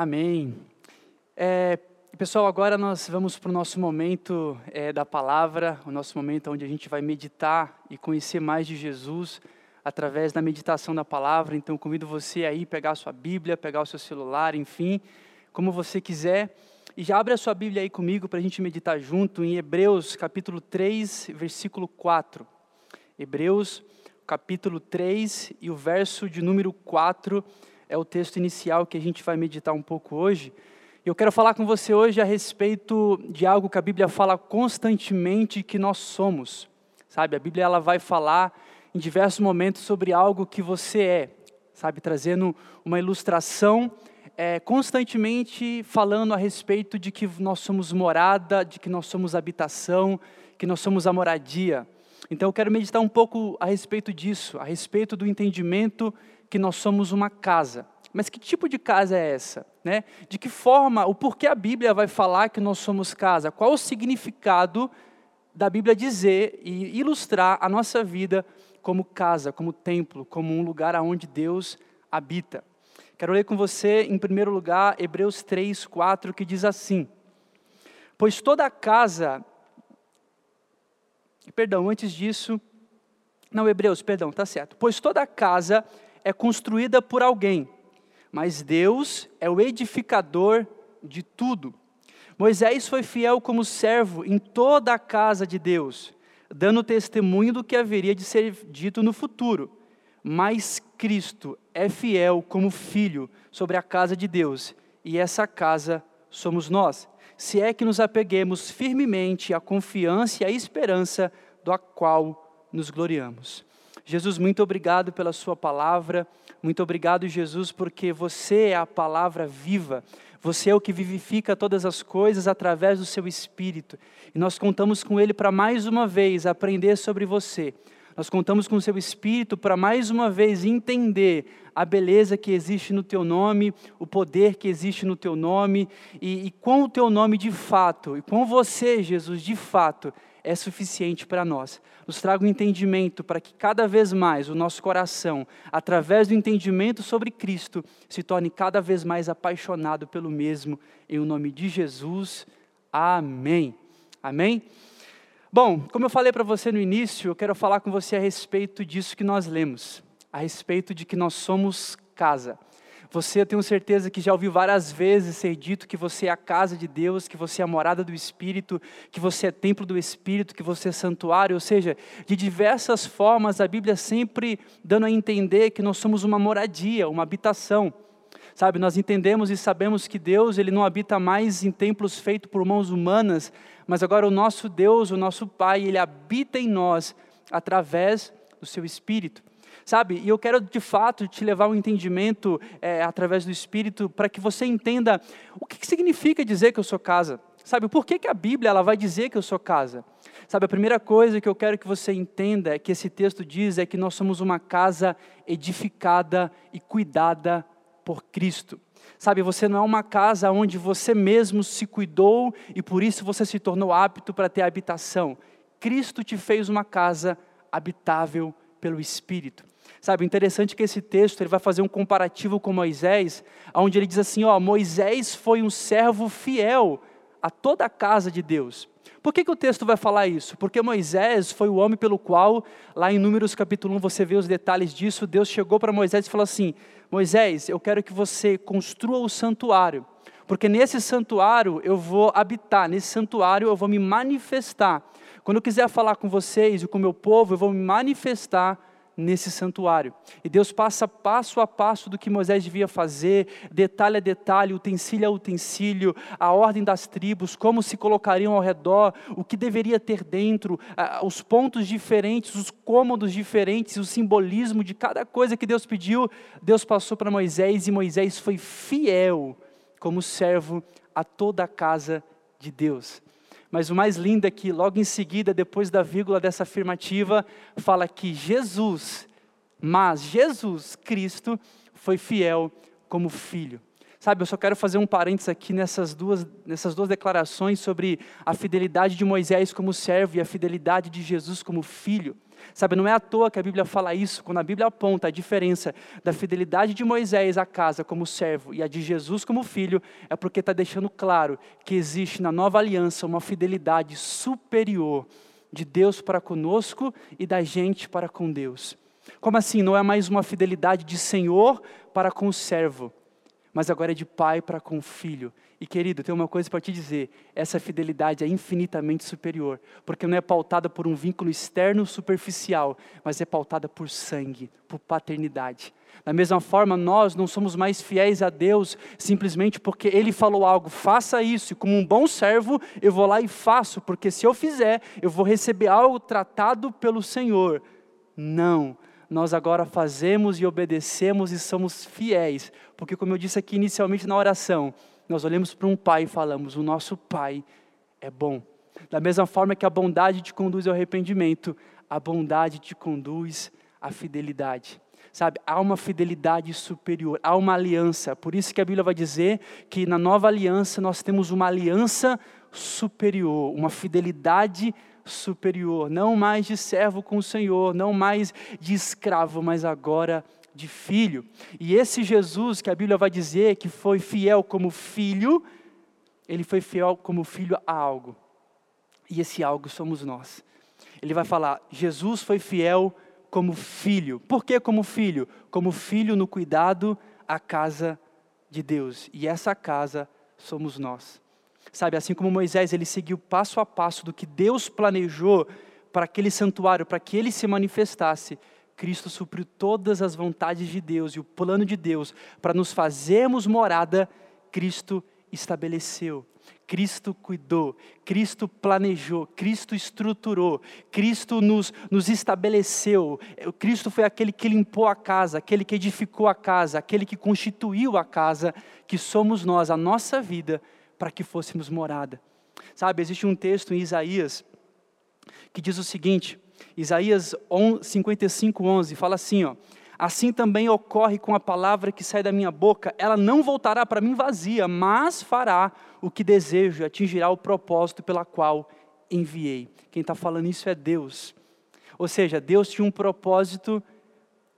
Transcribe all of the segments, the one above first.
Amém. É, pessoal, agora nós vamos para o nosso momento é, da palavra, o nosso momento onde a gente vai meditar e conhecer mais de Jesus através da meditação da palavra. Então, convido você aí pegar a sua Bíblia, pegar o seu celular, enfim, como você quiser. E já abre a sua Bíblia aí comigo para a gente meditar junto em Hebreus capítulo 3, versículo 4. Hebreus capítulo 3 e o verso de número 4 é o texto inicial que a gente vai meditar um pouco hoje. Eu quero falar com você hoje a respeito de algo que a Bíblia fala constantemente que nós somos. Sabe, a Bíblia ela vai falar em diversos momentos sobre algo que você é, sabe, trazendo uma ilustração, é, constantemente falando a respeito de que nós somos morada, de que nós somos habitação, que nós somos a moradia. Então eu quero meditar um pouco a respeito disso, a respeito do entendimento que nós somos uma casa. Mas que tipo de casa é essa? Né? De que forma, o porquê a Bíblia vai falar que nós somos casa? Qual o significado da Bíblia dizer e ilustrar a nossa vida como casa, como templo, como um lugar aonde Deus habita? Quero ler com você, em primeiro lugar, Hebreus 3, 4, que diz assim: Pois toda casa. Perdão, antes disso. Não, Hebreus, perdão, tá certo. Pois toda casa é construída por alguém, mas Deus é o edificador de tudo. Moisés foi fiel como servo em toda a casa de Deus, dando testemunho do que haveria de ser dito no futuro. Mas Cristo é fiel como filho sobre a casa de Deus, e essa casa somos nós, se é que nos apeguemos firmemente à confiança e à esperança do qual nos gloriamos. Jesus, muito obrigado pela Sua palavra. Muito obrigado, Jesus, porque você é a palavra viva. Você é o que vivifica todas as coisas através do Seu Espírito. E nós contamos com Ele para mais uma vez aprender sobre você. Nós contamos com o Seu Espírito para mais uma vez entender a beleza que existe no Teu nome, o poder que existe no Teu nome e, e com o Teu nome de fato, e com você, Jesus, de fato, é suficiente para nós. Nos traga um entendimento para que cada vez mais o nosso coração, através do entendimento sobre Cristo, se torne cada vez mais apaixonado pelo mesmo. Em o nome de Jesus. Amém. Amém? Bom, como eu falei para você no início, eu quero falar com você a respeito disso que nós lemos, a respeito de que nós somos casa. Você, eu tenho certeza que já ouviu várias vezes ser dito que você é a casa de Deus, que você é a morada do Espírito, que você é templo do Espírito, que você é santuário, ou seja, de diversas formas a Bíblia sempre dando a entender que nós somos uma moradia, uma habitação. Sabe, nós entendemos e sabemos que Deus, ele não habita mais em templos feitos por mãos humanas, mas agora o nosso Deus, o nosso Pai, ele habita em nós através do seu Espírito. Sabe, e eu quero de fato te levar ao um entendimento é, através do Espírito para que você entenda o que, que significa dizer que eu sou casa. Sabe, por que, que a Bíblia ela vai dizer que eu sou casa? Sabe, a primeira coisa que eu quero que você entenda é que esse texto diz é que nós somos uma casa edificada e cuidada por Cristo. Sabe, você não é uma casa onde você mesmo se cuidou e por isso você se tornou apto para ter habitação. Cristo te fez uma casa habitável pelo Espírito. Sabe, interessante que esse texto ele vai fazer um comparativo com Moisés, onde ele diz assim: ó, Moisés foi um servo fiel a toda a casa de Deus. Por que, que o texto vai falar isso? Porque Moisés foi o homem pelo qual, lá em Números capítulo 1, você vê os detalhes disso, Deus chegou para Moisés e falou assim: Moisés, eu quero que você construa o santuário, porque nesse santuário eu vou habitar, nesse santuário eu vou me manifestar. Quando eu quiser falar com vocês e com o meu povo, eu vou me manifestar nesse santuário. E Deus passa passo a passo do que Moisés devia fazer, detalhe a detalhe, utensílio a utensílio, a ordem das tribos, como se colocariam ao redor, o que deveria ter dentro, os pontos diferentes, os cômodos diferentes, o simbolismo de cada coisa que Deus pediu. Deus passou para Moisés e Moisés foi fiel como servo a toda a casa de Deus. Mas o mais lindo é que, logo em seguida, depois da vírgula dessa afirmativa, fala que Jesus, mas Jesus Cristo, foi fiel como filho. Sabe, eu só quero fazer um parênteses aqui nessas duas, nessas duas declarações sobre a fidelidade de Moisés como servo e a fidelidade de Jesus como filho. Sabe, não é à toa que a Bíblia fala isso, quando a Bíblia aponta a diferença da fidelidade de Moisés à casa como servo e a de Jesus como filho, é porque está deixando claro que existe na nova aliança uma fidelidade superior de Deus para conosco e da gente para com Deus. Como assim? Não é mais uma fidelidade de Senhor para com o servo, mas agora é de pai para com o filho. E querido, tem uma coisa para te dizer: essa fidelidade é infinitamente superior, porque não é pautada por um vínculo externo superficial, mas é pautada por sangue, por paternidade. Da mesma forma, nós não somos mais fiéis a Deus simplesmente porque Ele falou algo, faça isso, e como um bom servo, eu vou lá e faço, porque se eu fizer, eu vou receber algo tratado pelo Senhor. Não, nós agora fazemos e obedecemos e somos fiéis, porque, como eu disse aqui inicialmente na oração, nós olhamos para um pai e falamos: o nosso pai é bom. Da mesma forma que a bondade te conduz ao arrependimento, a bondade te conduz à fidelidade. Sabe, há uma fidelidade superior, há uma aliança. Por isso que a Bíblia vai dizer que na nova aliança nós temos uma aliança superior, uma fidelidade superior, não mais de servo com o Senhor, não mais de escravo, mas agora de filho. E esse Jesus que a Bíblia vai dizer que foi fiel como filho, ele foi fiel como filho a algo. E esse algo somos nós. Ele vai falar: Jesus foi fiel como filho. Por que como filho? Como filho no cuidado à casa de Deus. E essa casa somos nós. Sabe, assim como Moisés, ele seguiu passo a passo do que Deus planejou para aquele santuário, para que ele se manifestasse. Cristo supriu todas as vontades de Deus e o plano de Deus para nos fazermos morada, Cristo estabeleceu. Cristo cuidou, Cristo planejou, Cristo estruturou, Cristo nos, nos estabeleceu. Cristo foi aquele que limpou a casa, aquele que edificou a casa, aquele que constituiu a casa, que somos nós, a nossa vida, para que fôssemos morada. Sabe, existe um texto em Isaías que diz o seguinte, Isaías 55, 11, fala assim, ó, Assim também ocorre com a palavra que sai da minha boca, ela não voltará para mim vazia, mas fará o que desejo, atingirá o propósito pela qual enviei. Quem está falando isso é Deus. Ou seja, Deus tinha um propósito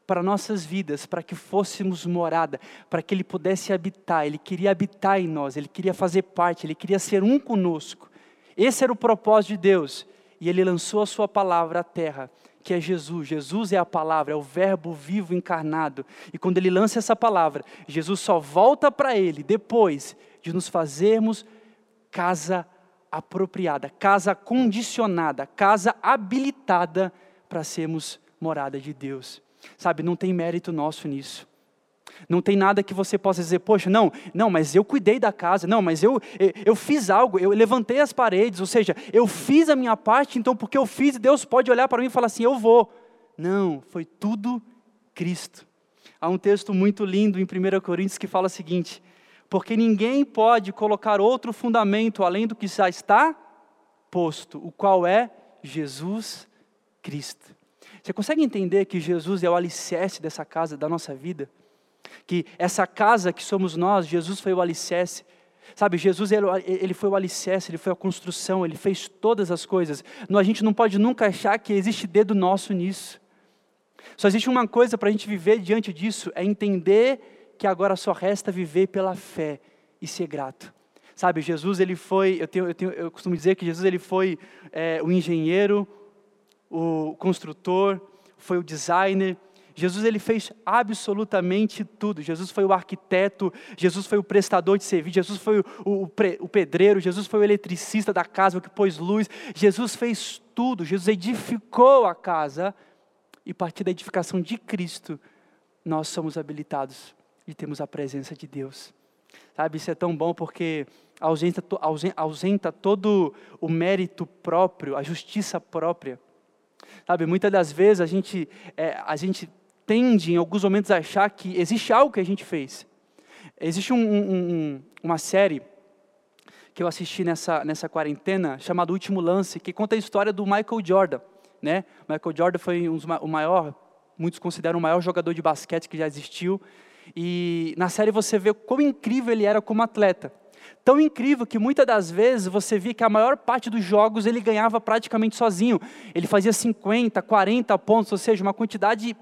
para nossas vidas, para que fôssemos morada, para que Ele pudesse habitar, Ele queria habitar em nós, Ele queria fazer parte, Ele queria ser um conosco. Esse era o propósito de Deus, e Ele lançou a Sua palavra à terra que é Jesus. Jesus é a palavra, é o Verbo vivo encarnado. E quando ele lança essa palavra, Jesus só volta para ele depois de nos fazermos casa apropriada, casa condicionada, casa habilitada para sermos morada de Deus. Sabe, não tem mérito nosso nisso. Não tem nada que você possa dizer, poxa, não, não, mas eu cuidei da casa, não, mas eu, eu, fiz algo, eu levantei as paredes, ou seja, eu fiz a minha parte, então porque eu fiz, Deus pode olhar para mim e falar assim, eu vou. Não, foi tudo Cristo. Há um texto muito lindo em 1 Coríntios que fala o seguinte: porque ninguém pode colocar outro fundamento além do que já está posto, o qual é Jesus Cristo. Você consegue entender que Jesus é o alicerce dessa casa, da nossa vida? Que essa casa que somos nós, Jesus foi o alicerce. Sabe, Jesus ele foi o alicerce, ele foi a construção, ele fez todas as coisas. A gente não pode nunca achar que existe dedo nosso nisso. Só existe uma coisa para a gente viver diante disso, é entender que agora só resta viver pela fé e ser grato. Sabe, Jesus ele foi, eu, tenho, eu, tenho, eu costumo dizer que Jesus ele foi é, o engenheiro, o construtor, foi o designer, Jesus ele fez absolutamente tudo. Jesus foi o arquiteto, Jesus foi o prestador de serviço, Jesus foi o, o, o pedreiro, Jesus foi o eletricista da casa, o que pôs luz. Jesus fez tudo. Jesus edificou a casa e a partir da edificação de Cristo nós somos habilitados e temos a presença de Deus. Sabe, isso é tão bom porque ausenta, ausenta todo o mérito próprio, a justiça própria. Sabe, muitas das vezes a gente, é, a gente tende, em alguns momentos, a achar que existe algo que a gente fez. Existe um, um, uma série que eu assisti nessa, nessa quarentena, chamada Último Lance, que conta a história do Michael Jordan. Né? Michael Jordan foi um, o maior, muitos consideram o maior jogador de basquete que já existiu. E na série você vê quão incrível ele era como atleta. Tão incrível que muitas das vezes você via que a maior parte dos jogos ele ganhava praticamente sozinho. Ele fazia 50, 40 pontos, ou seja, uma quantidade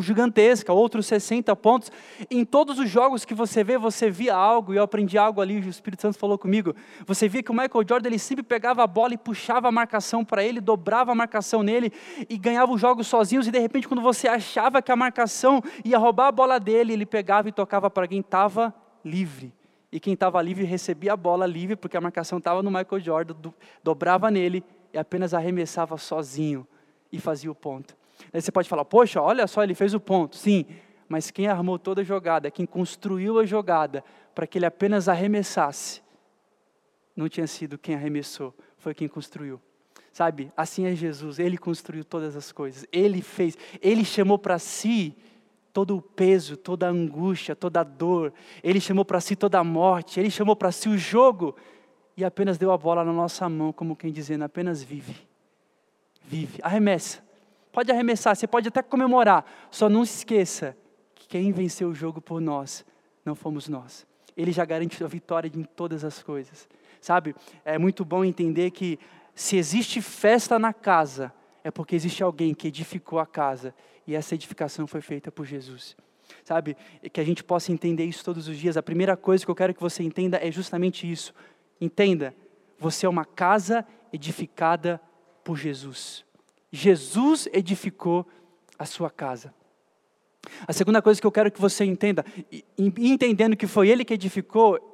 gigantesca, outros 60 pontos. Em todos os jogos que você vê, você via algo, e eu aprendi algo ali, o Espírito Santo falou comigo. Você via que o Michael Jordan ele sempre pegava a bola e puxava a marcação para ele, dobrava a marcação nele e ganhava os jogos sozinhos. E de repente, quando você achava que a marcação ia roubar a bola dele, ele pegava e tocava para quem estava livre. E quem estava livre recebia a bola livre, porque a marcação estava no Michael Jordan, do, dobrava nele e apenas arremessava sozinho e fazia o ponto. Aí você pode falar, poxa, olha só, ele fez o ponto. Sim, mas quem armou toda a jogada, quem construiu a jogada para que ele apenas arremessasse, não tinha sido quem arremessou, foi quem construiu. Sabe, assim é Jesus, ele construiu todas as coisas, ele fez, ele chamou para si todo o peso, toda a angústia, toda a dor, ele chamou para si toda a morte, ele chamou para si o jogo e apenas deu a bola na nossa mão, como quem dizendo, apenas vive, vive, arremessa, Pode arremessar, você pode até comemorar, só não se esqueça que quem venceu o jogo por nós não fomos nós. Ele já garante a vitória em todas as coisas. Sabe? É muito bom entender que se existe festa na casa, é porque existe alguém que edificou a casa e essa edificação foi feita por Jesus. Sabe? Que a gente possa entender isso todos os dias. A primeira coisa que eu quero que você entenda é justamente isso. Entenda, você é uma casa edificada por Jesus. Jesus edificou a sua casa. A segunda coisa que eu quero que você entenda, entendendo que foi Ele que edificou,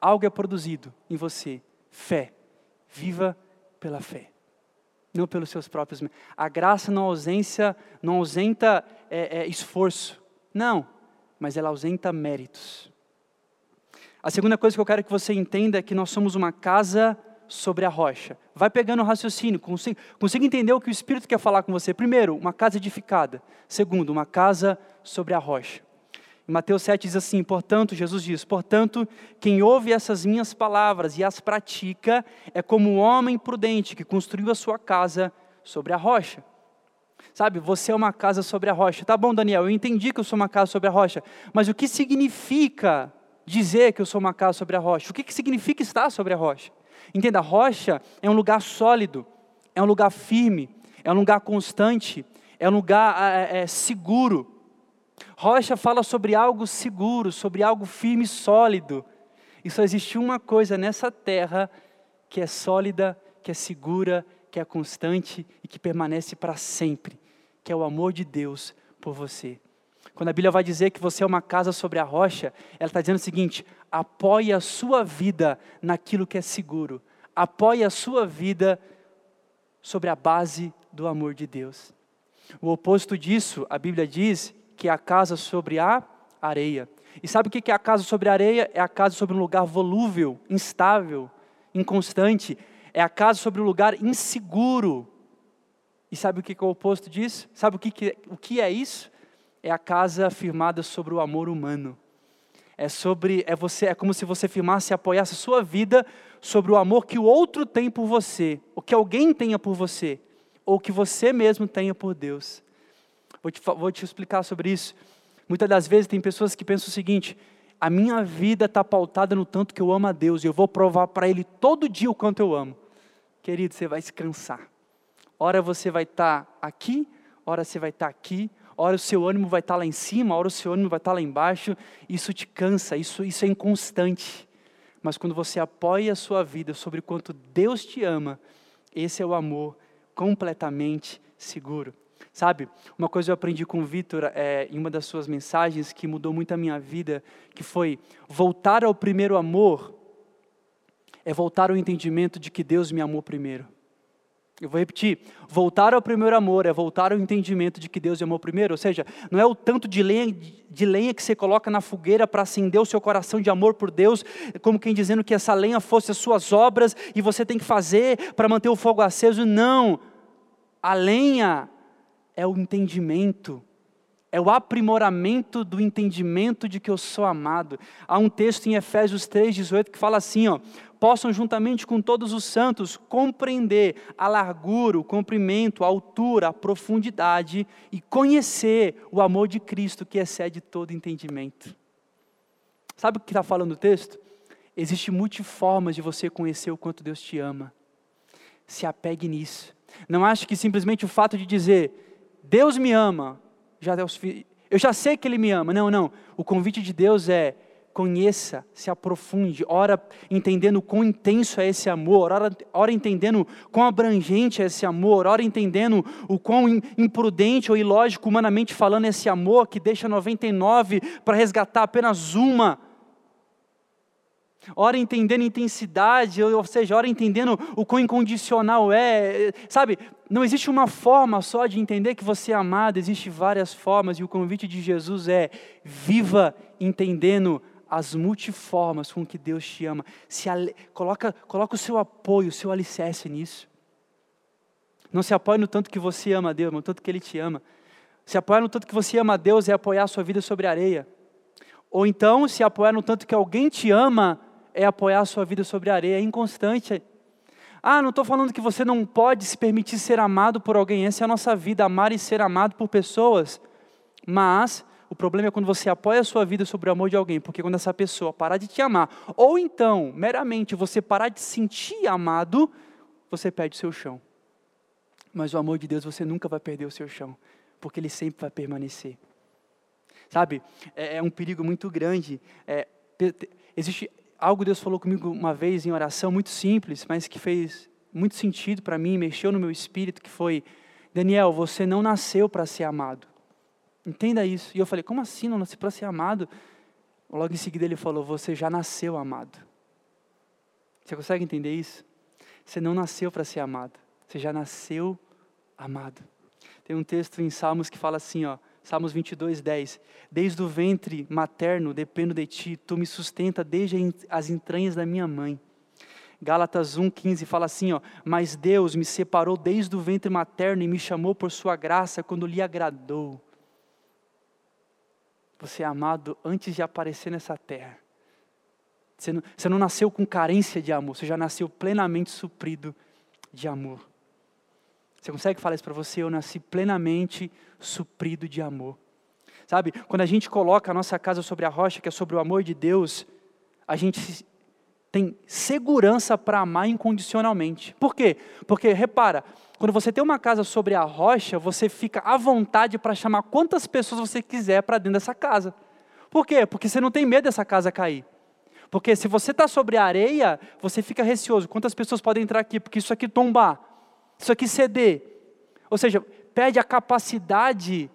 algo é produzido em você: fé. Viva pela fé, não pelos seus próprios. A graça não ausência, não ausenta é, é, esforço, não, mas ela ausenta méritos. A segunda coisa que eu quero que você entenda é que nós somos uma casa sobre a rocha. Vai pegando o raciocínio, consiga, consiga entender o que o Espírito quer falar com você. Primeiro, uma casa edificada. Segundo, uma casa sobre a rocha. Em Mateus 7 diz assim: portanto, Jesus diz: portanto, quem ouve essas minhas palavras e as pratica é como um homem prudente que construiu a sua casa sobre a rocha. Sabe, você é uma casa sobre a rocha. Tá bom, Daniel, eu entendi que eu sou uma casa sobre a rocha, mas o que significa dizer que eu sou uma casa sobre a rocha? O que, que significa estar sobre a rocha? Entenda, rocha é um lugar sólido, é um lugar firme, é um lugar constante, é um lugar é, é, seguro. Rocha fala sobre algo seguro, sobre algo firme e sólido. E só existe uma coisa nessa terra que é sólida, que é segura, que é constante e que permanece para sempre, que é o amor de Deus por você. Quando a Bíblia vai dizer que você é uma casa sobre a rocha, ela está dizendo o seguinte: apoie a sua vida naquilo que é seguro, apoie a sua vida sobre a base do amor de Deus. O oposto disso, a Bíblia diz que é a casa sobre a areia. E sabe o que é a casa sobre a areia? É a casa sobre um lugar volúvel, instável, inconstante. É a casa sobre um lugar inseguro. E sabe o que é o oposto disso? Sabe o que, o que é isso? É a casa firmada sobre o amor humano. É sobre, é você, é como se você firmasse e apoiasse a sua vida sobre o amor que o outro tem por você, ou que alguém tenha por você, ou que você mesmo tenha por Deus. Vou te, vou te explicar sobre isso. Muitas das vezes tem pessoas que pensam o seguinte: a minha vida está pautada no tanto que eu amo a Deus, e eu vou provar para Ele todo dia o quanto eu amo. Querido, você vai se cansar. Ora você vai estar tá aqui, ora você vai estar tá aqui, Ora o seu ânimo vai estar lá em cima, ora o seu ânimo vai estar lá embaixo. Isso te cansa, isso, isso é inconstante. Mas quando você apoia a sua vida sobre quanto Deus te ama, esse é o amor completamente seguro. Sabe, uma coisa eu aprendi com o Vitor é, em uma das suas mensagens que mudou muito a minha vida, que foi voltar ao primeiro amor é voltar ao entendimento de que Deus me amou primeiro. Eu vou repetir: voltar ao primeiro amor é voltar ao entendimento de que Deus amou primeiro, ou seja, não é o tanto de lenha, de lenha que você coloca na fogueira para acender o seu coração de amor por Deus, como quem dizendo que essa lenha fosse as suas obras e você tem que fazer para manter o fogo aceso. Não, a lenha é o entendimento, é o aprimoramento do entendimento de que eu sou amado. Há um texto em Efésios 3,18 que fala assim: ó, possam, juntamente com todos os santos, compreender a largura, o comprimento, a altura, a profundidade e conhecer o amor de Cristo que excede todo entendimento. Sabe o que está falando o texto? Existem multiformas de você conhecer o quanto Deus te ama. Se apegue nisso. Não ache que simplesmente o fato de dizer, Deus me ama, já é eu já sei que Ele me ama. Não, não. O convite de Deus é, conheça, se aprofunde, ora entendendo quão intenso é esse amor, ora, ora entendendo quão abrangente é esse amor, ora entendendo o quão imprudente ou ilógico, humanamente falando, esse amor que deixa 99 para resgatar apenas uma. Ora entendendo intensidade, ou seja, ora entendendo o quão incondicional é. Sabe, não existe uma forma só de entender que você é amado, existem várias formas, e o convite de Jesus é: viva entendendo as multiformas com que Deus te ama. Se coloca, coloca o seu apoio, o seu alicerce nisso. Não se apoie no tanto que você ama a Deus, mas no tanto que Ele te ama. Se apoiar no tanto que você ama a Deus é apoiar a sua vida sobre a areia. Ou então, se apoiar no tanto que alguém te ama, é apoiar a sua vida sobre a areia. É inconstante. Ah, não estou falando que você não pode se permitir ser amado por alguém. Essa é a nossa vida, amar e ser amado por pessoas. Mas o problema é quando você apoia a sua vida sobre o amor de alguém, porque quando essa pessoa parar de te amar, ou então, meramente, você parar de sentir amado, você perde o seu chão. Mas o amor de Deus você nunca vai perder o seu chão, porque ele sempre vai permanecer. Sabe, é, é um perigo muito grande. É, existe algo Deus falou comigo uma vez em oração, muito simples, mas que fez muito sentido para mim, mexeu no meu espírito, que foi: Daniel, você não nasceu para ser amado. Entenda isso. E eu falei, como assim não nasci para ser amado? Logo em seguida ele falou, você já nasceu amado. Você consegue entender isso? Você não nasceu para ser amado, você já nasceu amado. Tem um texto em Salmos que fala assim, ó, Salmos 22, 10. Desde o ventre materno dependo de ti, tu me sustenta desde as entranhas da minha mãe. Gálatas 1,15 fala assim: ó, Mas Deus me separou desde o ventre materno e me chamou por sua graça quando lhe agradou. Você é amado antes de aparecer nessa terra. Você não, você não nasceu com carência de amor, você já nasceu plenamente suprido de amor. Você consegue falar isso para você? Eu nasci plenamente suprido de amor. Sabe, quando a gente coloca a nossa casa sobre a rocha, que é sobre o amor de Deus, a gente tem segurança para amar incondicionalmente. Por quê? Porque, repara, quando você tem uma casa sobre a rocha, você fica à vontade para chamar quantas pessoas você quiser para dentro dessa casa. Por quê? Porque você não tem medo dessa casa cair. Porque se você está sobre a areia, você fica receoso. Quantas pessoas podem entrar aqui? Porque isso aqui tombar, isso aqui ceder. Ou seja, perde a capacidade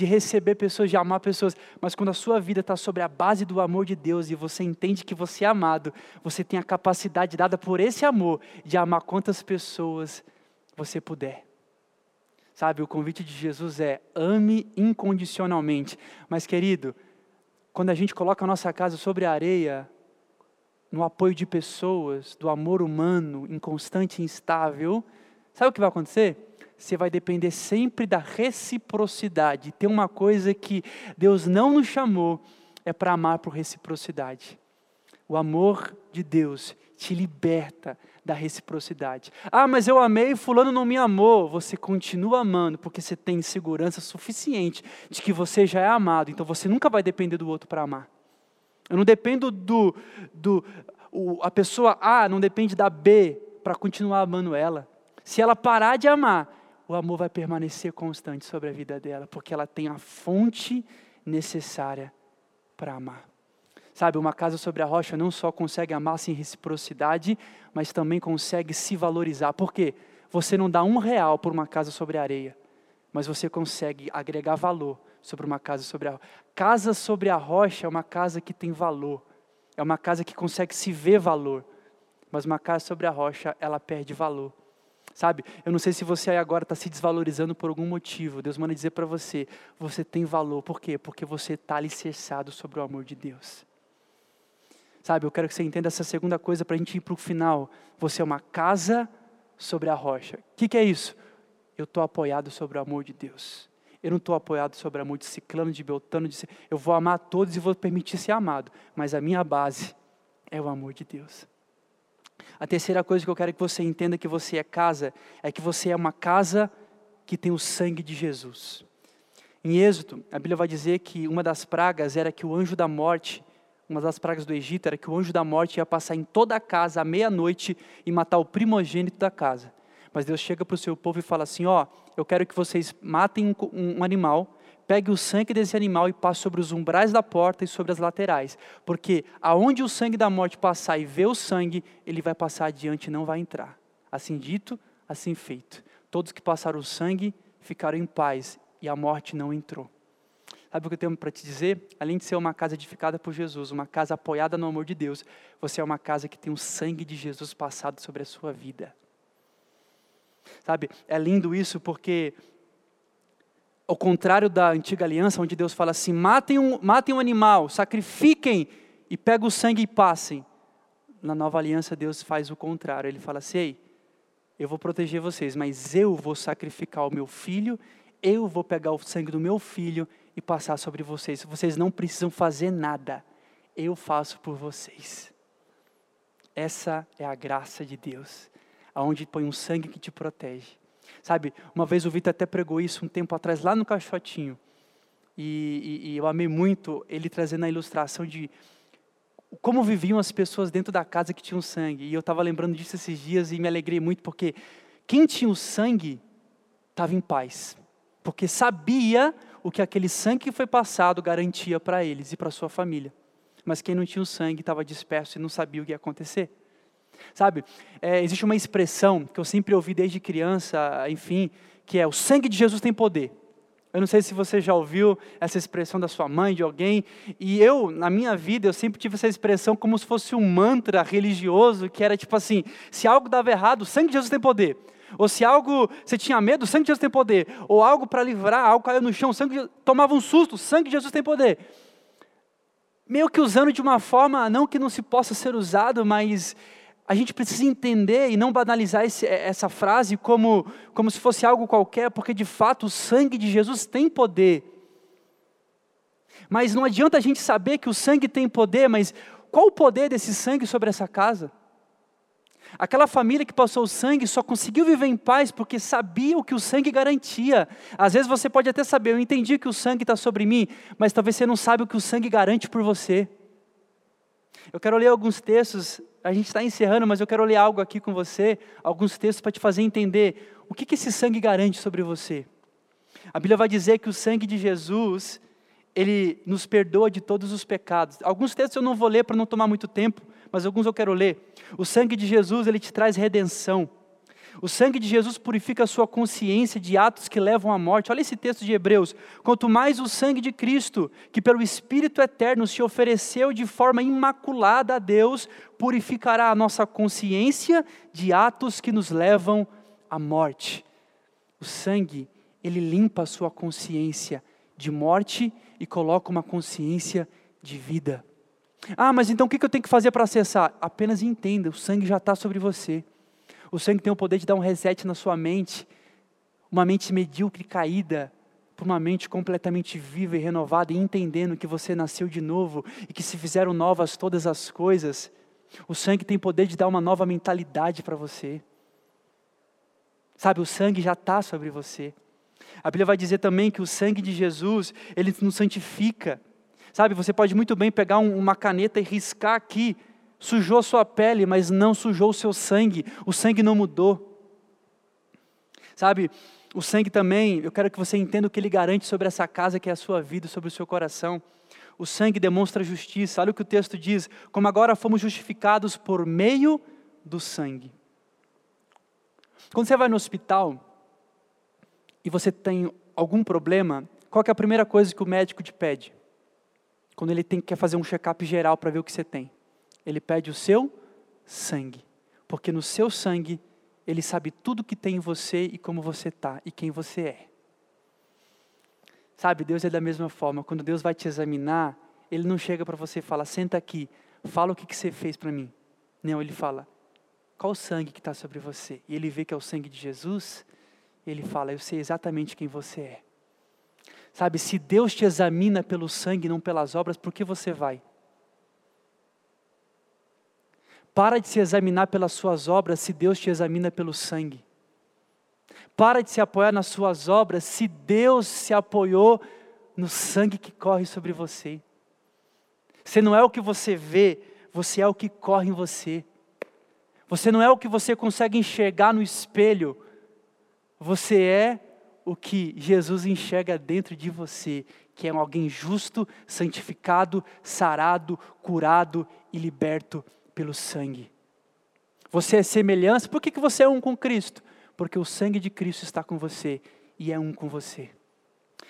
de receber pessoas, de amar pessoas. Mas quando a sua vida está sobre a base do amor de Deus e você entende que você é amado, você tem a capacidade dada por esse amor de amar quantas pessoas você puder. Sabe, o convite de Jesus é ame incondicionalmente. Mas, querido, quando a gente coloca a nossa casa sobre a areia, no apoio de pessoas, do amor humano, inconstante e instável, sabe o que vai acontecer? Você vai depender sempre da reciprocidade. Tem uma coisa que Deus não nos chamou, é para amar por reciprocidade. O amor de Deus te liberta da reciprocidade. Ah, mas eu amei e fulano não me amou. Você continua amando porque você tem segurança suficiente de que você já é amado. Então você nunca vai depender do outro para amar. Eu não dependo do, do o, a pessoa A não depende da B para continuar amando ela. Se ela parar de amar, o amor vai permanecer constante sobre a vida dela, porque ela tem a fonte necessária para amar. Sabe, uma casa sobre a rocha não só consegue amar sem reciprocidade, mas também consegue se valorizar. Por quê? Você não dá um real por uma casa sobre a areia, mas você consegue agregar valor sobre uma casa sobre a rocha. Casa sobre a rocha é uma casa que tem valor, é uma casa que consegue se ver valor, mas uma casa sobre a rocha, ela perde valor. Sabe, eu não sei se você aí agora está se desvalorizando por algum motivo. Deus manda dizer para você: você tem valor. Por quê? Porque você está alicerçado sobre o amor de Deus. Sabe, eu quero que você entenda essa segunda coisa para a gente ir para o final. Você é uma casa sobre a rocha. O que, que é isso? Eu estou apoiado sobre o amor de Deus. Eu não estou apoiado sobre o amor de ciclano, de beltano, de... eu vou amar todos e vou permitir ser amado. Mas a minha base é o amor de Deus. A terceira coisa que eu quero que você entenda que você é casa, é que você é uma casa que tem o sangue de Jesus. Em Êxodo, a Bíblia vai dizer que uma das pragas era que o anjo da morte uma das pragas do Egito era que o anjo da morte ia passar em toda a casa à meia-noite e matar o primogênito da casa. Mas Deus chega para o seu povo e fala assim: Ó, eu quero que vocês matem um, um animal, pegue o sangue desse animal e passe sobre os umbrais da porta e sobre as laterais. Porque aonde o sangue da morte passar e ver o sangue, ele vai passar adiante e não vai entrar. Assim dito, assim feito. Todos que passaram o sangue ficaram em paz e a morte não entrou. Sabe o que eu tenho para te dizer? Além de ser uma casa edificada por Jesus, uma casa apoiada no amor de Deus, você é uma casa que tem o sangue de Jesus passado sobre a sua vida. Sabe, é lindo isso porque, ao contrário da antiga aliança, onde Deus fala assim: matem um, matem um animal, sacrifiquem e peguem o sangue e passem. Na nova aliança, Deus faz o contrário. Ele fala assim: Ei, eu vou proteger vocês, mas eu vou sacrificar o meu filho, eu vou pegar o sangue do meu filho e passar sobre vocês. Vocês não precisam fazer nada, eu faço por vocês. Essa é a graça de Deus aonde põe um sangue que te protege. Sabe, uma vez o Vitor até pregou isso um tempo atrás, lá no Caixotinho. E, e, e eu amei muito ele trazendo a ilustração de como viviam as pessoas dentro da casa que tinham sangue. E eu estava lembrando disso esses dias e me alegrei muito, porque quem tinha o sangue estava em paz. Porque sabia o que aquele sangue que foi passado garantia para eles e para sua família. Mas quem não tinha o sangue estava disperso e não sabia o que ia acontecer. Sabe, é, existe uma expressão que eu sempre ouvi desde criança, enfim, que é: o sangue de Jesus tem poder. Eu não sei se você já ouviu essa expressão da sua mãe, de alguém, e eu, na minha vida, eu sempre tive essa expressão como se fosse um mantra religioso, que era tipo assim: se algo dava errado, o sangue de Jesus tem poder. Ou se algo você tinha medo, o sangue de Jesus tem poder. Ou algo para livrar, algo caiu no chão, o sangue de tomava um susto, o sangue de Jesus tem poder. Meio que usando de uma forma, não que não se possa ser usado, mas a gente precisa entender e não banalizar esse, essa frase como, como se fosse algo qualquer, porque de fato o sangue de Jesus tem poder. Mas não adianta a gente saber que o sangue tem poder, mas qual o poder desse sangue sobre essa casa? Aquela família que passou o sangue só conseguiu viver em paz porque sabia o que o sangue garantia. Às vezes você pode até saber, eu entendi que o sangue está sobre mim, mas talvez você não saiba o que o sangue garante por você. Eu quero ler alguns textos a gente está encerrando, mas eu quero ler algo aqui com você, alguns textos para te fazer entender o que, que esse sangue garante sobre você. A Bíblia vai dizer que o sangue de Jesus, ele nos perdoa de todos os pecados. Alguns textos eu não vou ler para não tomar muito tempo, mas alguns eu quero ler. O sangue de Jesus, ele te traz redenção. O sangue de Jesus purifica a sua consciência de atos que levam à morte. Olha esse texto de Hebreus. Quanto mais o sangue de Cristo, que pelo Espírito eterno se ofereceu de forma imaculada a Deus, purificará a nossa consciência de atos que nos levam à morte. O sangue, ele limpa a sua consciência de morte e coloca uma consciência de vida. Ah, mas então o que eu tenho que fazer para acessar? Apenas entenda: o sangue já está sobre você. O sangue tem o poder de dar um reset na sua mente, uma mente medíocre caída, para uma mente completamente viva e renovada, e entendendo que você nasceu de novo e que se fizeram novas todas as coisas. O sangue tem poder de dar uma nova mentalidade para você. Sabe, o sangue já está sobre você. A Bíblia vai dizer também que o sangue de Jesus, ele nos santifica. Sabe, você pode muito bem pegar um, uma caneta e riscar aqui sujou sua pele, mas não sujou o seu sangue, o sangue não mudou. Sabe, o sangue também, eu quero que você entenda o que ele garante sobre essa casa que é a sua vida, sobre o seu coração. O sangue demonstra justiça, olha o que o texto diz: como agora fomos justificados por meio do sangue. Quando você vai no hospital e você tem algum problema, qual é a primeira coisa que o médico te pede? Quando ele tem, quer fazer um check-up geral para ver o que você tem. Ele pede o seu sangue, porque no seu sangue ele sabe tudo que tem em você e como você está e quem você é. Sabe, Deus é da mesma forma. Quando Deus vai te examinar, Ele não chega para você e fala: senta aqui, fala o que, que você fez para mim. Não, Ele fala: qual o sangue que está sobre você? E Ele vê que é o sangue de Jesus. Ele fala: eu sei exatamente quem você é. Sabe, se Deus te examina pelo sangue, não pelas obras, por que você vai? Para de se examinar pelas suas obras se Deus te examina pelo sangue. Para de se apoiar nas suas obras se Deus se apoiou no sangue que corre sobre você. Você não é o que você vê, você é o que corre em você. Você não é o que você consegue enxergar no espelho, você é o que Jesus enxerga dentro de você, que é alguém justo, santificado, sarado, curado e liberto pelo sangue. Você é semelhança, por que, que você é um com Cristo? Porque o sangue de Cristo está com você e é um com você.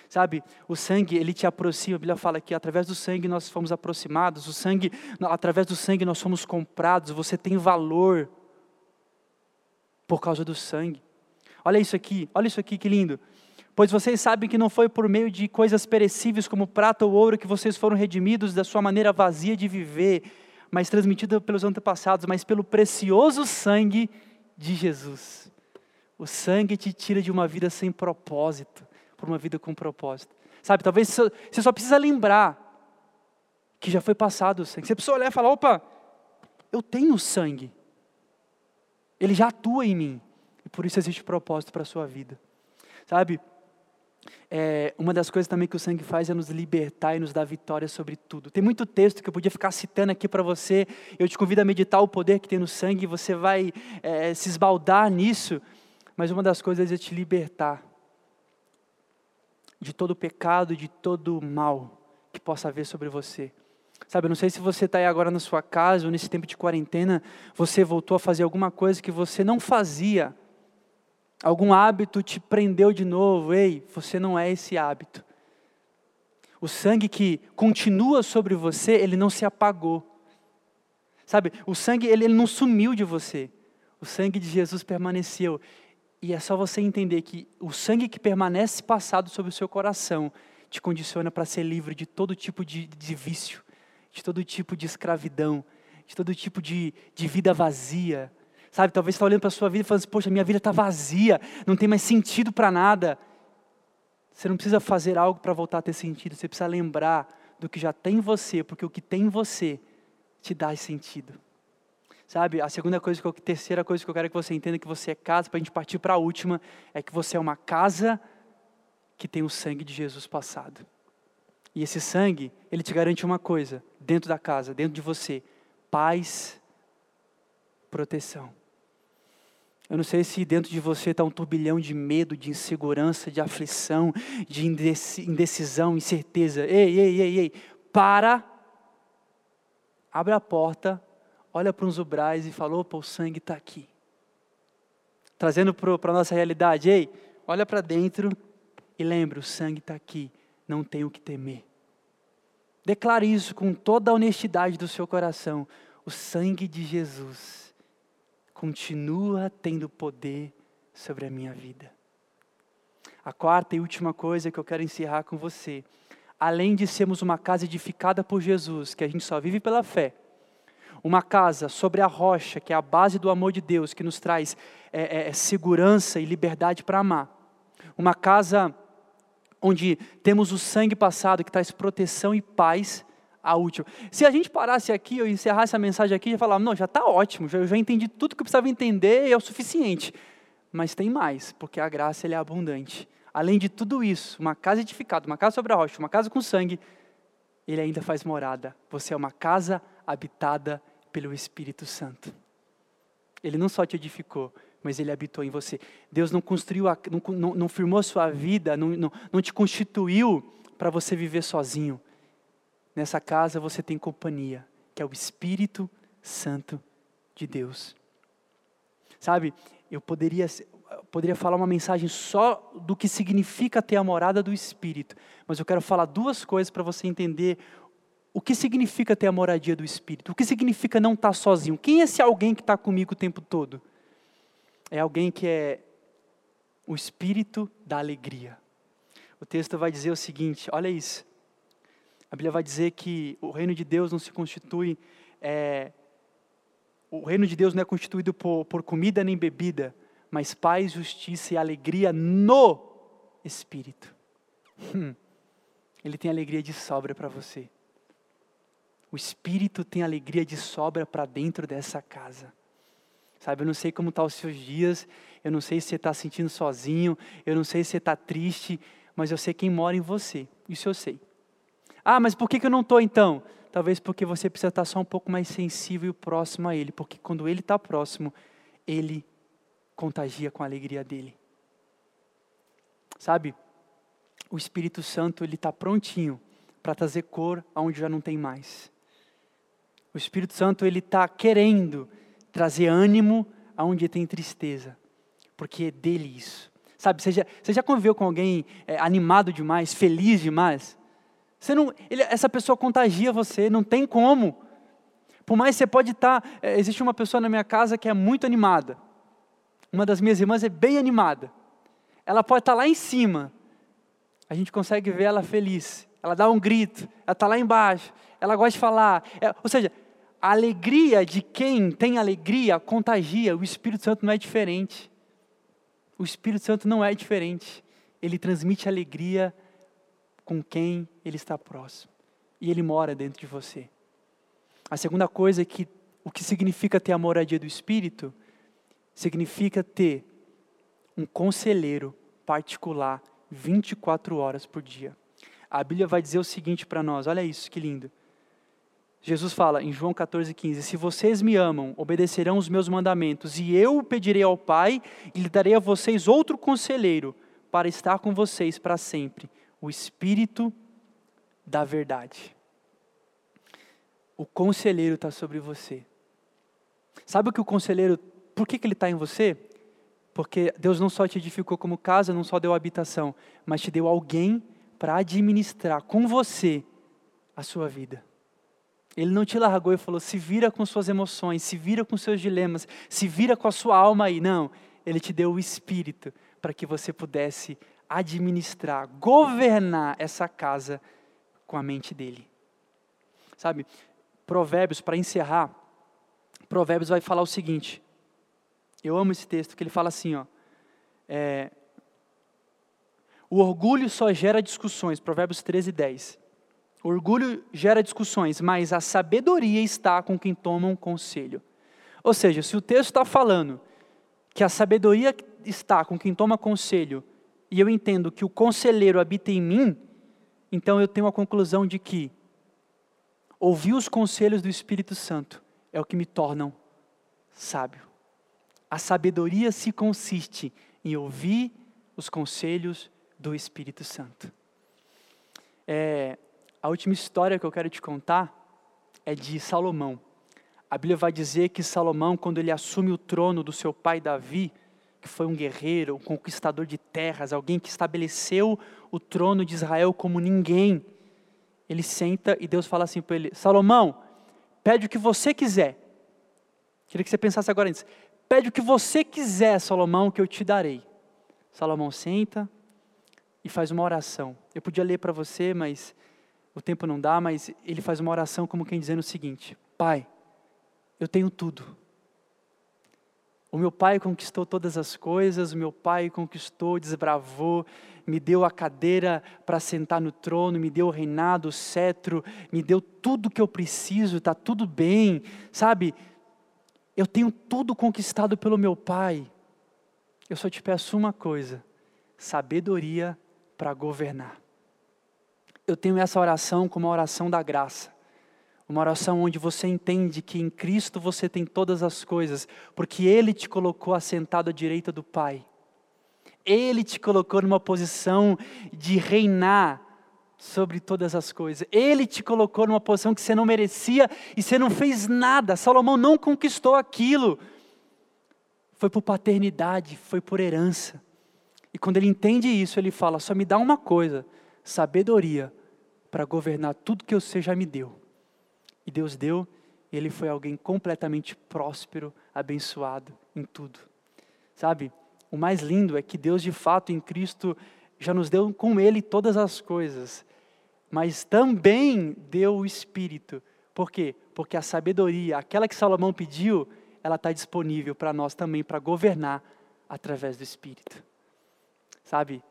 Sabe, o sangue, ele te aproxima, a Bíblia fala que através do sangue nós fomos aproximados, o sangue, através do sangue nós somos comprados, você tem valor por causa do sangue. Olha isso aqui, olha isso aqui, que lindo. Pois vocês sabem que não foi por meio de coisas perecíveis como prata ou ouro que vocês foram redimidos da sua maneira vazia de viver, mas transmitida pelos antepassados, mas pelo precioso sangue de Jesus. O sangue te tira de uma vida sem propósito por uma vida com propósito. Sabe, talvez você só precisa lembrar que já foi passado o sangue. Você precisa olhar e falar: opa, eu tenho sangue. Ele já atua em mim. E por isso existe propósito para a sua vida. Sabe, é, uma das coisas também que o sangue faz é nos libertar e nos dar vitória sobre tudo. Tem muito texto que eu podia ficar citando aqui para você. Eu te convido a meditar o poder que tem no sangue. Você vai é, se esbaldar nisso. Mas uma das coisas é te libertar de todo pecado, de todo mal que possa haver sobre você. Sabe, eu não sei se você está aí agora na sua casa ou nesse tempo de quarentena, você voltou a fazer alguma coisa que você não fazia. Algum hábito te prendeu de novo. Ei, você não é esse hábito. O sangue que continua sobre você, ele não se apagou. Sabe, o sangue, ele, ele não sumiu de você. O sangue de Jesus permaneceu. E é só você entender que o sangue que permanece passado sobre o seu coração te condiciona para ser livre de todo tipo de, de vício, de todo tipo de escravidão, de todo tipo de, de vida vazia. Sabe, talvez você está olhando para a sua vida e falando assim, poxa, minha vida está vazia, não tem mais sentido para nada. Você não precisa fazer algo para voltar a ter sentido, você precisa lembrar do que já tem em você, porque o que tem em você te dá sentido. Sabe, a segunda coisa, que a terceira coisa que eu quero que você entenda que você é casa, para a gente partir para a última, é que você é uma casa que tem o sangue de Jesus passado. E esse sangue, ele te garante uma coisa, dentro da casa, dentro de você: paz, proteção. Eu não sei se dentro de você está um turbilhão de medo, de insegurança, de aflição, de indecisão, incerteza. Ei, ei, ei, ei, para, abre a porta olha para uns ubrais e fala: opa, o sangue está aqui. Trazendo para a nossa realidade, ei, olha para dentro e lembre: o sangue está aqui, não tem o que temer. Declare isso com toda a honestidade do seu coração. O sangue de Jesus continua tendo poder sobre a minha vida. A quarta e última coisa que eu quero encerrar com você, além de sermos uma casa edificada por Jesus, que a gente só vive pela fé, uma casa sobre a rocha, que é a base do amor de Deus, que nos traz é, é, é segurança e liberdade para amar. Uma casa onde temos o sangue passado, que traz proteção e paz a última. Se a gente parasse aqui, eu encerrasse a mensagem aqui e falar, não, já está ótimo, já, eu já entendi tudo que eu precisava entender e é o suficiente. Mas tem mais, porque a graça é abundante. Além de tudo isso, uma casa edificada, uma casa sobre a rocha, uma casa com sangue, ele ainda faz morada. Você é uma casa habitada pelo Espírito Santo. Ele não só te edificou, mas ele habitou em você. Deus não construiu, não, não, não, firmou a sua vida, não, não, não te constituiu para você viver sozinho. Nessa casa você tem companhia, que é o Espírito Santo de Deus. Sabe, eu poderia, poderia falar uma mensagem só do que significa ter a morada do Espírito, mas eu quero falar duas coisas para você entender o que significa ter a moradia do Espírito? O que significa não estar sozinho? Quem é esse alguém que está comigo o tempo todo? É alguém que é o Espírito da alegria. O texto vai dizer o seguinte: olha isso. A Bíblia vai dizer que o reino de Deus não se constitui. É, o reino de Deus não é constituído por, por comida nem bebida, mas paz, justiça e alegria no Espírito. Hum, ele tem alegria de sobra para você. O Espírito tem alegria de sobra para dentro dessa casa. Sabe, eu não sei como estão tá os seus dias, eu não sei se você está sentindo sozinho, eu não sei se você está triste, mas eu sei quem mora em você, isso eu sei. Ah, mas por que, eu não estou então? Talvez porque você precisa estar só um pouco mais sensível e próximo a Ele, porque quando Ele está próximo, Ele contagia com a alegria dele. Sabe? O Espírito Santo ele está prontinho para trazer cor aonde já não tem mais. O Espírito Santo ele está querendo trazer ânimo aonde tem tristeza, porque é dele isso. Sabe, você já, você já conviveu com alguém é, animado demais, feliz demais? Você não, ele, essa pessoa contagia você, não tem como. Por mais você pode estar, tá, é, existe uma pessoa na minha casa que é muito animada. Uma das minhas irmãs é bem animada. Ela pode estar tá lá em cima. A gente consegue ver ela feliz. Ela dá um grito. Ela está lá embaixo. Ela gosta de falar. É, ou seja, a alegria de quem tem alegria contagia. O Espírito Santo não é diferente. O Espírito Santo não é diferente. Ele transmite alegria com quem ele está próximo. E ele mora dentro de você. A segunda coisa é que o que significa ter a moradia do Espírito significa ter um conselheiro particular 24 horas por dia. A Bíblia vai dizer o seguinte para nós, olha isso, que lindo. Jesus fala em João 14,15: Se vocês me amam, obedecerão os meus mandamentos, e eu pedirei ao Pai, e lhe darei a vocês outro conselheiro, para estar com vocês para sempre, o Espírito da Verdade. O conselheiro está sobre você. Sabe o que o conselheiro, por que, que ele está em você? Porque Deus não só te edificou como casa, não só deu habitação, mas te deu alguém para administrar com você a sua vida. Ele não te largou e falou: se vira com suas emoções, se vira com seus dilemas, se vira com a sua alma aí. Não. Ele te deu o espírito para que você pudesse administrar, governar essa casa com a mente dele. Sabe, Provérbios, para encerrar, Provérbios vai falar o seguinte. Eu amo esse texto, que ele fala assim, ó. É, o orgulho só gera discussões, Provérbios 13, 10. O orgulho gera discussões, mas a sabedoria está com quem toma um conselho. Ou seja, se o texto está falando que a sabedoria está com quem toma conselho, e eu entendo que o conselheiro habita em mim, então eu tenho a conclusão de que ouvir os conselhos do Espírito Santo é o que me tornam sábio. A sabedoria se consiste em ouvir os conselhos do Espírito Santo. É, a última história que eu quero te contar é de Salomão. A Bíblia vai dizer que Salomão, quando ele assume o trono do seu pai Davi, que foi um guerreiro, um conquistador de terras, alguém que estabeleceu o trono de Israel como ninguém, ele senta e Deus fala assim para ele: Salomão, pede o que você quiser. Queria que você pensasse agora nisso. Pede o que você quiser, Salomão, que eu te darei. Salomão senta e faz uma oração. Eu podia ler para você, mas o tempo não dá, mas ele faz uma oração como quem dizendo o seguinte: Pai, eu tenho tudo. O meu pai conquistou todas as coisas, o meu pai conquistou, desbravou, me deu a cadeira para sentar no trono, me deu o reinado, o cetro, me deu tudo que eu preciso, está tudo bem, sabe? Eu tenho tudo conquistado pelo meu pai. Eu só te peço uma coisa: sabedoria para governar eu tenho essa oração como a oração da graça. Uma oração onde você entende que em Cristo você tem todas as coisas, porque Ele te colocou assentado à direita do Pai. Ele te colocou numa posição de reinar sobre todas as coisas. Ele te colocou numa posição que você não merecia e você não fez nada. Salomão não conquistou aquilo. Foi por paternidade, foi por herança. E quando ele entende isso, ele fala: só me dá uma coisa, sabedoria para governar tudo que você já me deu. E Deus deu, e ele foi alguém completamente próspero, abençoado em tudo. Sabe? O mais lindo é que Deus, de fato, em Cristo, já nos deu com Ele todas as coisas, mas também deu o Espírito. Por quê? Porque a sabedoria, aquela que Salomão pediu, ela está disponível para nós também, para governar através do Espírito. Sabe?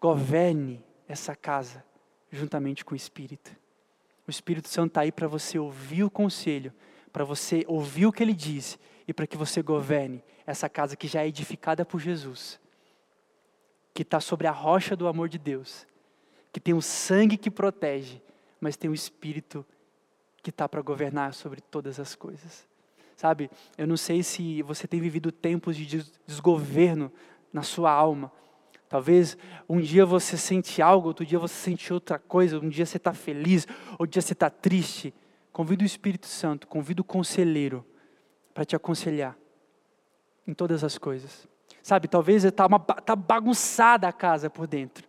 Governe essa casa juntamente com o Espírito. O Espírito Santo está aí para você ouvir o conselho, para você ouvir o que ele diz e para que você governe essa casa que já é edificada por Jesus, que está sobre a rocha do amor de Deus, que tem o sangue que protege, mas tem o Espírito que está para governar sobre todas as coisas. Sabe, eu não sei se você tem vivido tempos de desgoverno na sua alma. Talvez um dia você sente algo, outro dia você sente outra coisa, um dia você está feliz, outro dia você está triste. Convido o Espírito Santo, convido o conselheiro para te aconselhar em todas as coisas. Sabe, talvez está tá bagunçada a casa por dentro.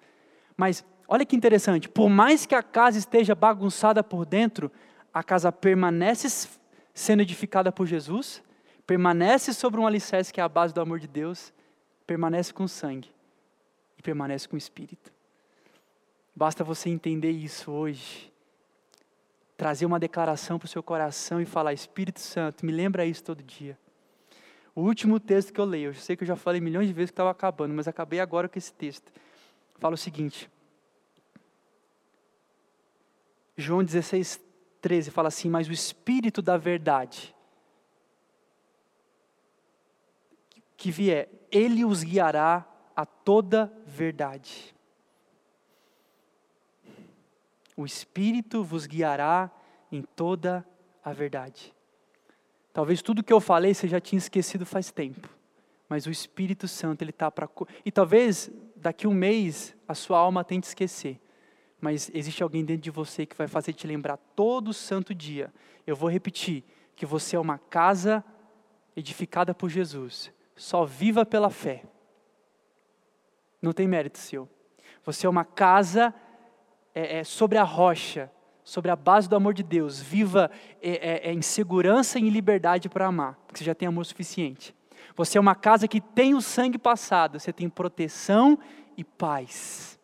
Mas olha que interessante, por mais que a casa esteja bagunçada por dentro, a casa permanece sendo edificada por Jesus, permanece sobre um alicerce que é a base do amor de Deus, permanece com sangue permanece com o Espírito. Basta você entender isso hoje, trazer uma declaração para o seu coração e falar: Espírito Santo, me lembra isso todo dia. O último texto que eu leio, eu sei que eu já falei milhões de vezes que estava acabando, mas acabei agora com esse texto. Fala o seguinte: João 16, 13 fala assim: Mas o Espírito da Verdade, que vier, ele os guiará a toda verdade. O Espírito vos guiará em toda a verdade. Talvez tudo que eu falei você já tinha esquecido faz tempo, mas o Espírito Santo ele está para e talvez daqui um mês a sua alma tente esquecer mas existe alguém dentro de você que vai fazer te lembrar todo santo dia. Eu vou repetir: que você é uma casa edificada por Jesus. Só viva pela fé. Não tem mérito seu. Você é uma casa é, é, sobre a rocha, sobre a base do amor de Deus. Viva é, é, é em segurança e em liberdade para amar, porque você já tem amor suficiente. Você é uma casa que tem o sangue passado, você tem proteção e paz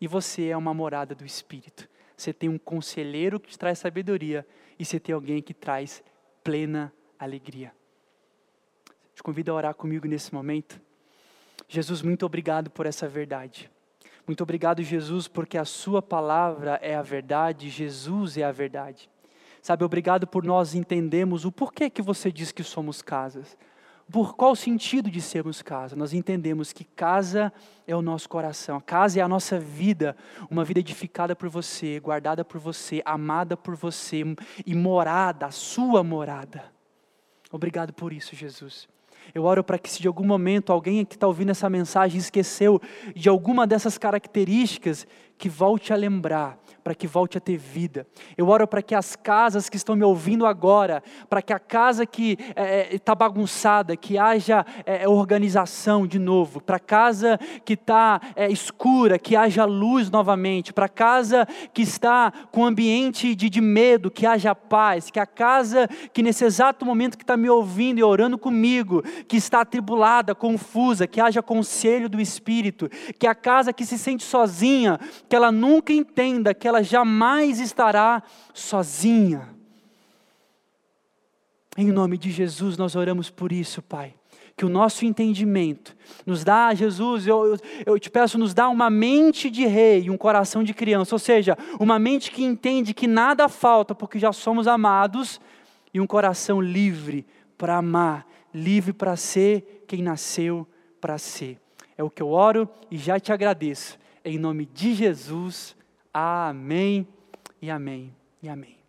e você é uma morada do Espírito. Você tem um conselheiro que te traz sabedoria e você tem alguém que traz plena alegria. Te convido a orar comigo nesse momento. Jesus, muito obrigado por essa verdade. Muito obrigado, Jesus, porque a Sua palavra é a verdade, Jesus é a verdade. Sabe, obrigado por nós entendermos o porquê que você diz que somos casas por qual sentido de sermos casa? Nós entendemos que casa é o nosso coração, casa é a nossa vida, uma vida edificada por você, guardada por você, amada por você e morada, a sua morada. Obrigado por isso, Jesus. Eu oro para que, se de algum momento alguém que está ouvindo essa mensagem esqueceu de alguma dessas características, que volte a lembrar, para que volte a ter vida. Eu oro para que as casas que estão me ouvindo agora, para que a casa que está é, é tá bagunçada, que haja é, organização de novo, para a casa que está é, escura, que haja luz novamente, para a casa que está com ambiente de, de medo, que haja paz, que a casa que nesse exato momento que está me ouvindo e orando comigo, que está atribulada, confusa, que haja conselho do Espírito, que a casa que se sente sozinha, que ela nunca entenda que ela jamais estará sozinha. Em nome de Jesus, nós oramos por isso, Pai. Que o nosso entendimento nos dá, Jesus, eu, eu, eu te peço, nos dá uma mente de rei e um coração de criança, ou seja, uma mente que entende que nada falta porque já somos amados e um coração livre para amar, livre para ser quem nasceu para ser. É o que eu oro e já te agradeço. Em nome de Jesus, amém e amém e amém.